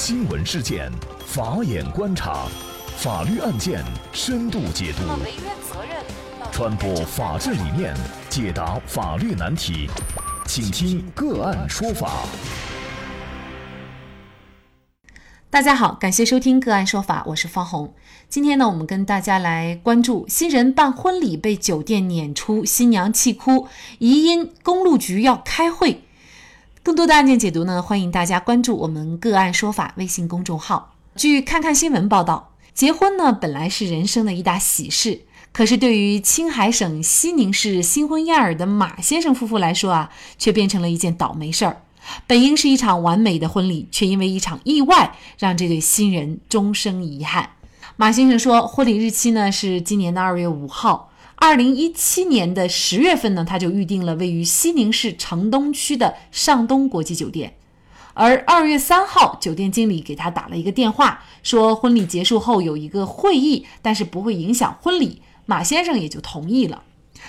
新闻事件，法眼观察，法律案件深度解读，传播法治理念，解答法律难题，请听个案说法。大家好，感谢收听个案说法，我是方红。今天呢，我们跟大家来关注新人办婚礼被酒店撵出，新娘气哭，疑因公路局要开会。更多的案件解读呢，欢迎大家关注我们“个案说法”微信公众号。据看看新闻报道，结婚呢本来是人生的一大喜事，可是对于青海省西宁市新婚燕尔的马先生夫妇来说啊，却变成了一件倒霉事儿。本应是一场完美的婚礼，却因为一场意外，让这对新人终生遗憾。马先生说，婚礼日期呢是今年的二月五号。二零一七年的十月份呢，他就预定了位于西宁市城东区的上东国际酒店。而二月三号，酒店经理给他打了一个电话，说婚礼结束后有一个会议，但是不会影响婚礼。马先生也就同意了。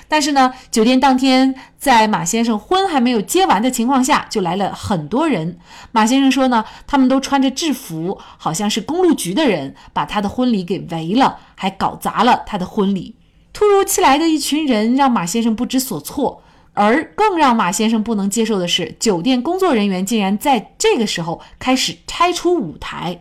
但是呢，酒店当天在马先生婚还没有结完的情况下，就来了很多人。马先生说呢，他们都穿着制服，好像是公路局的人，把他的婚礼给围了，还搞砸了他的婚礼。突如其来的一群人让马先生不知所措，而更让马先生不能接受的是，酒店工作人员竟然在这个时候开始拆除舞台。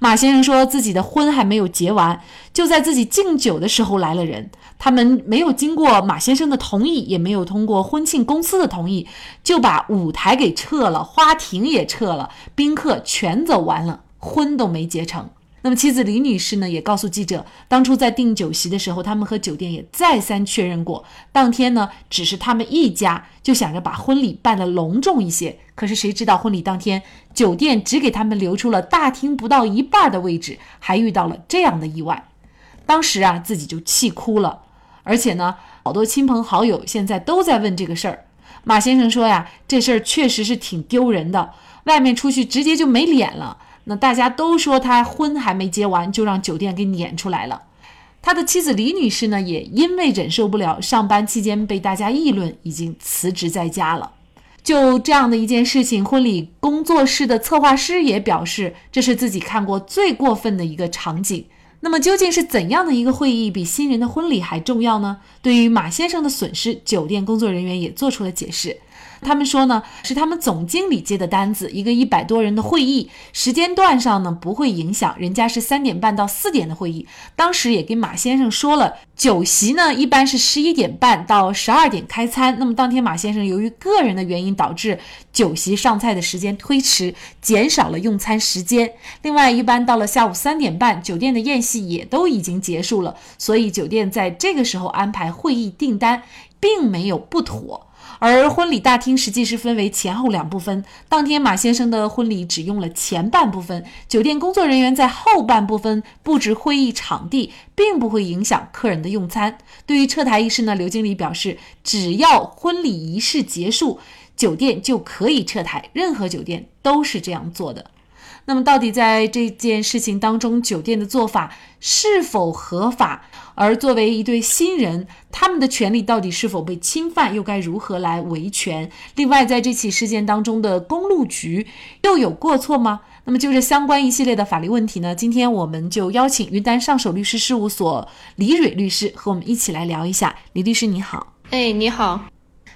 马先生说自己的婚还没有结完，就在自己敬酒的时候来了人，他们没有经过马先生的同意，也没有通过婚庆公司的同意，就把舞台给撤了，花亭也撤了，宾客全走完了，婚都没结成。那么妻子李女士呢，也告诉记者，当初在订酒席的时候，他们和酒店也再三确认过，当天呢只是他们一家就想着把婚礼办得隆重一些，可是谁知道婚礼当天，酒店只给他们留出了大厅不到一半的位置，还遇到了这样的意外，当时啊自己就气哭了，而且呢，好多亲朋好友现在都在问这个事儿。马先生说呀，这事儿确实是挺丢人的，外面出去直接就没脸了。那大家都说他婚还没结完，就让酒店给撵出来了。他的妻子李女士呢，也因为忍受不了上班期间被大家议论，已经辞职在家了。就这样的一件事情，婚礼工作室的策划师也表示，这是自己看过最过分的一个场景。那么究竟是怎样的一个会议比新人的婚礼还重要呢？对于马先生的损失，酒店工作人员也做出了解释。他们说呢，是他们总经理接的单子，一个一百多人的会议，时间段上呢不会影响，人家是三点半到四点的会议。当时也跟马先生说了，酒席呢一般是十一点半到十二点开餐。那么当天马先生由于个人的原因导致酒席上菜的时间推迟，减少了用餐时间。另外，一般到了下午三点半，酒店的宴席也都已经结束了，所以酒店在这个时候安排会议订单，并没有不妥。而婚礼大厅实际是分为前后两部分。当天马先生的婚礼只用了前半部分，酒店工作人员在后半部分布置会议场地，并不会影响客人的用餐。对于撤台仪式呢，刘经理表示，只要婚礼仪式结束，酒店就可以撤台，任何酒店都是这样做的。那么，到底在这件事情当中，酒店的做法是否合法？而作为一对新人，他们的权利到底是否被侵犯？又该如何来维权？另外，在这起事件当中的公路局又有过错吗？那么，就这相关一系列的法律问题呢？今天我们就邀请云丹上首律师事务所李蕊律师和我们一起来聊一下。李律师，你好。哎，你好，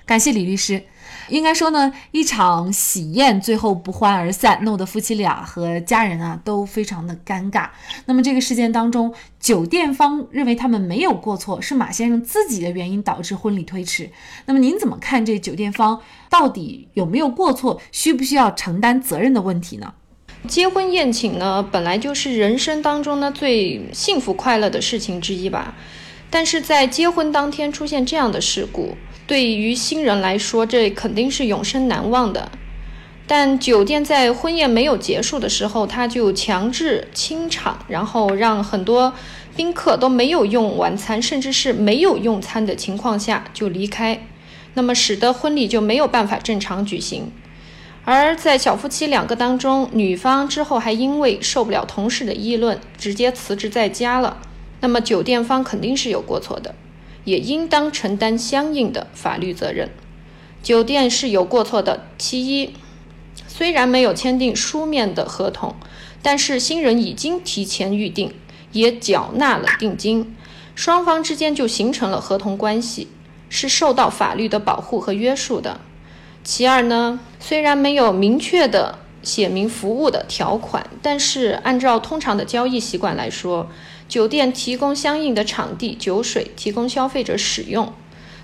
感谢李律师。应该说呢，一场喜宴最后不欢而散，弄得夫妻俩和家人啊都非常的尴尬。那么这个事件当中，酒店方认为他们没有过错，是马先生自己的原因导致婚礼推迟。那么您怎么看这酒店方到底有没有过错，需不需要承担责任的问题呢？结婚宴请呢，本来就是人生当中呢最幸福快乐的事情之一吧，但是在结婚当天出现这样的事故。对于新人来说，这肯定是永生难忘的。但酒店在婚宴没有结束的时候，他就强制清场，然后让很多宾客都没有用晚餐，甚至是没有用餐的情况下就离开，那么使得婚礼就没有办法正常举行。而在小夫妻两个当中，女方之后还因为受不了同事的议论，直接辞职在家了。那么酒店方肯定是有过错的。也应当承担相应的法律责任。酒店是有过错的。其一，虽然没有签订书面的合同，但是新人已经提前预定，也缴纳了定金，双方之间就形成了合同关系，是受到法律的保护和约束的。其二呢，虽然没有明确的写明服务的条款，但是按照通常的交易习惯来说，酒店提供相应的场地、酒水，提供消费者使用。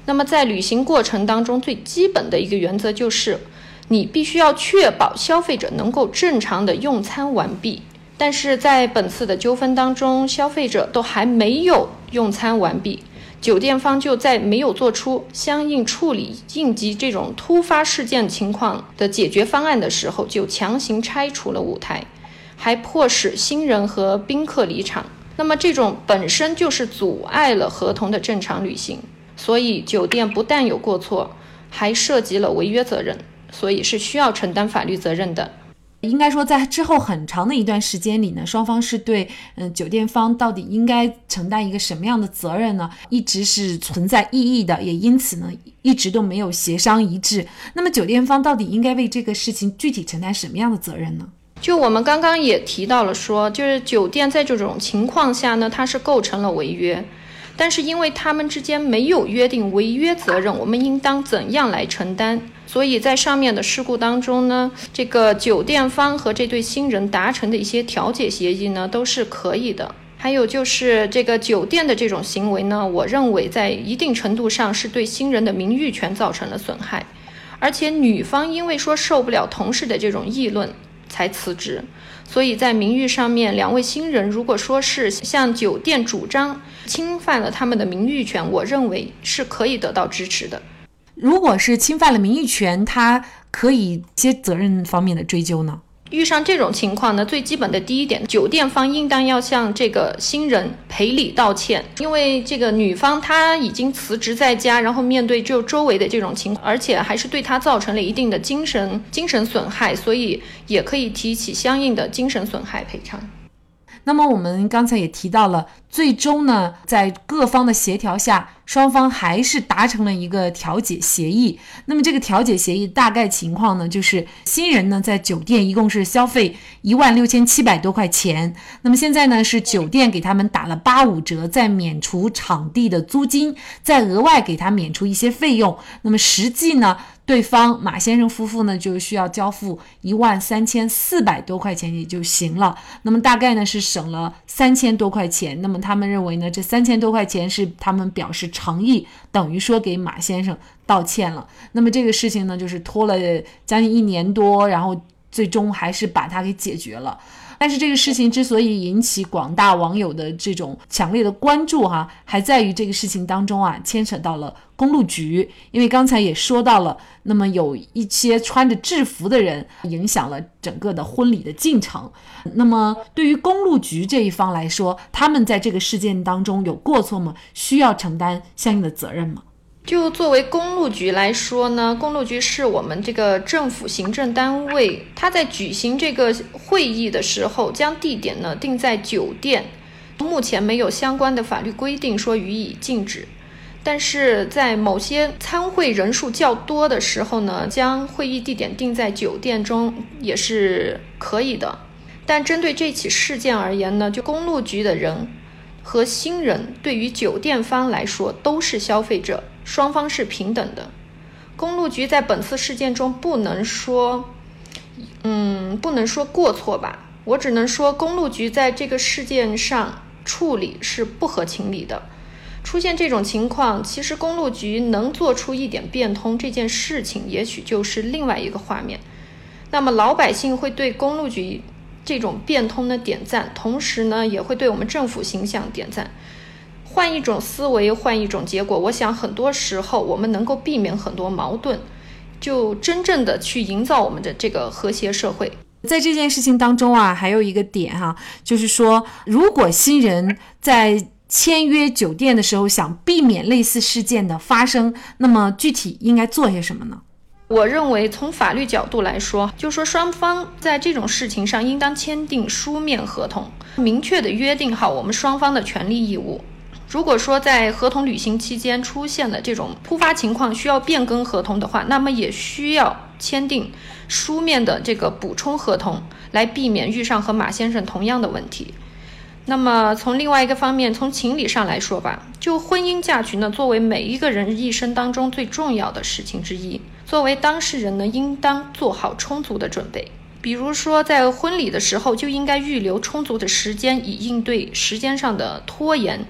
那么在旅行过程当中，最基本的一个原则就是。你必须要确保消费者能够正常的用餐完毕，但是在本次的纠纷当中，消费者都还没有用餐完毕，酒店方就在没有做出相应处理应急这种突发事件情况的解决方案的时候，就强行拆除了舞台，还迫使新人和宾客离场。那么这种本身就是阻碍了合同的正常履行，所以酒店不但有过错，还涉及了违约责任。所以是需要承担法律责任的。应该说，在之后很长的一段时间里呢，双方是对嗯酒店方到底应该承担一个什么样的责任呢，一直是存在异议的，也因此呢，一直都没有协商一致。那么酒店方到底应该为这个事情具体承担什么样的责任呢？就我们刚刚也提到了，说就是酒店在这种情况下呢，它是构成了违约。但是因为他们之间没有约定违约责任，我们应当怎样来承担？所以在上面的事故当中呢，这个酒店方和这对新人达成的一些调解协议呢，都是可以的。还有就是这个酒店的这种行为呢，我认为在一定程度上是对新人的名誉权造成了损害，而且女方因为说受不了同事的这种议论才辞职。所以在名誉上面，两位新人如果说是向酒店主张侵犯了他们的名誉权，我认为是可以得到支持的。如果是侵犯了名誉权，他可以接责任方面的追究呢？遇上这种情况呢，最基本的第一点，酒店方应当要向这个新人赔礼道歉，因为这个女方她已经辞职在家，然后面对就周围的这种情况，而且还是对她造成了一定的精神精神损害，所以也可以提起相应的精神损害赔偿。那么我们刚才也提到了，最终呢，在各方的协调下，双方还是达成了一个调解协议。那么这个调解协议大概情况呢，就是新人呢在酒店一共是消费一万六千七百多块钱。那么现在呢是酒店给他们打了八五折，再免除场地的租金，再额外给他免除一些费用。那么实际呢？对方马先生夫妇呢，就需要交付一万三千四百多块钱也就行了。那么大概呢是省了三千多块钱。那么他们认为呢，这三千多块钱是他们表示诚意，等于说给马先生道歉了。那么这个事情呢，就是拖了将近一年多，然后最终还是把它给解决了。但是这个事情之所以引起广大网友的这种强烈的关注，哈，还在于这个事情当中啊，牵扯到了公路局。因为刚才也说到了，那么有一些穿着制服的人影响了整个的婚礼的进程。那么对于公路局这一方来说，他们在这个事件当中有过错吗？需要承担相应的责任吗？就作为公路局来说呢，公路局是我们这个政府行政单位，他在举行这个会议的时候，将地点呢定在酒店，目前没有相关的法律规定说予以禁止，但是在某些参会人数较多的时候呢，将会议地点定在酒店中也是可以的。但针对这起事件而言呢，就公路局的人和新人对于酒店方来说都是消费者。双方是平等的，公路局在本次事件中不能说，嗯，不能说过错吧，我只能说公路局在这个事件上处理是不合情理的。出现这种情况，其实公路局能做出一点变通，这件事情也许就是另外一个画面。那么老百姓会对公路局这种变通的点赞，同时呢，也会对我们政府形象点赞。换一种思维，换一种结果。我想很多时候我们能够避免很多矛盾，就真正的去营造我们的这个和谐社会。在这件事情当中啊，还有一个点哈，就是说，如果新人在签约酒店的时候想避免类似事件的发生，那么具体应该做些什么呢？我认为从法律角度来说，就说双方在这种事情上应当签订书面合同，明确的约定好我们双方的权利义务。如果说在合同履行期间出现了这种突发情况需要变更合同的话，那么也需要签订书面的这个补充合同，来避免遇上和马先生同样的问题。那么从另外一个方面，从情理上来说吧，就婚姻嫁娶呢，作为每一个人一生当中最重要的事情之一，作为当事人呢，应当做好充足的准备。比如说，在婚礼的时候就应该预留充足的时间，以应对时间上的拖延；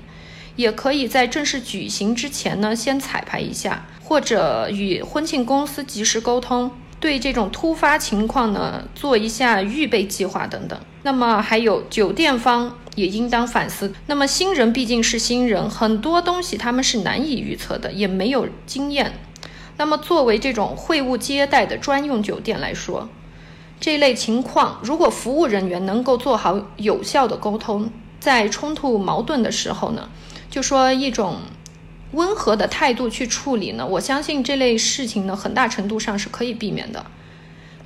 也可以在正式举行之前呢，先彩排一下，或者与婚庆公司及时沟通。对这种突发情况呢，做一下预备计划等等。那么还有酒店方也应当反思。那么新人毕竟是新人，很多东西他们是难以预测的，也没有经验。那么作为这种会务接待的专用酒店来说，这类情况如果服务人员能够做好有效的沟通，在冲突矛盾的时候呢，就说一种。温和的态度去处理呢，我相信这类事情呢，很大程度上是可以避免的。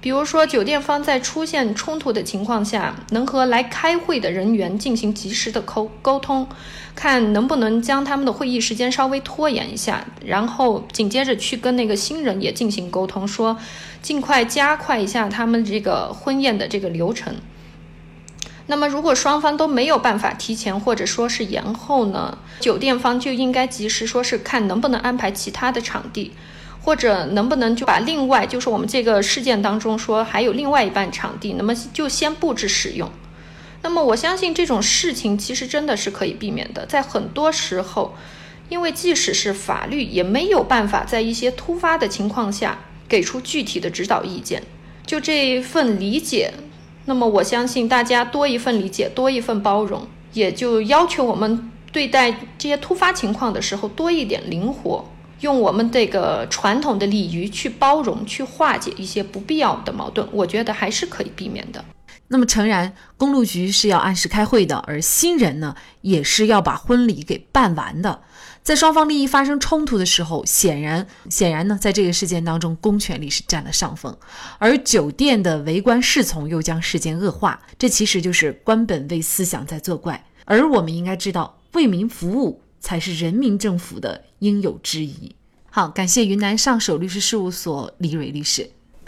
比如说，酒店方在出现冲突的情况下，能和来开会的人员进行及时的沟沟通，看能不能将他们的会议时间稍微拖延一下，然后紧接着去跟那个新人也进行沟通，说尽快加快一下他们这个婚宴的这个流程。那么，如果双方都没有办法提前或者说是延后呢？酒店方就应该及时说是看能不能安排其他的场地，或者能不能就把另外就是我们这个事件当中说还有另外一半场地，那么就先布置使用。那么我相信这种事情其实真的是可以避免的，在很多时候，因为即使是法律也没有办法在一些突发的情况下给出具体的指导意见，就这份理解。那么我相信大家多一份理解，多一份包容，也就要求我们对待这些突发情况的时候多一点灵活，用我们这个传统的礼仪去包容、去化解一些不必要的矛盾，我觉得还是可以避免的。那么诚然，公路局是要按时开会的，而新人呢，也是要把婚礼给办完的。在双方利益发生冲突的时候，显然，显然呢，在这个事件当中，公权力是占了上风，而酒店的围观侍从又将事件恶化。这其实就是官本位思想在作怪。而我们应该知道，为民服务才是人民政府的应有之义。好，感谢云南上首律师事务所李蕊律师。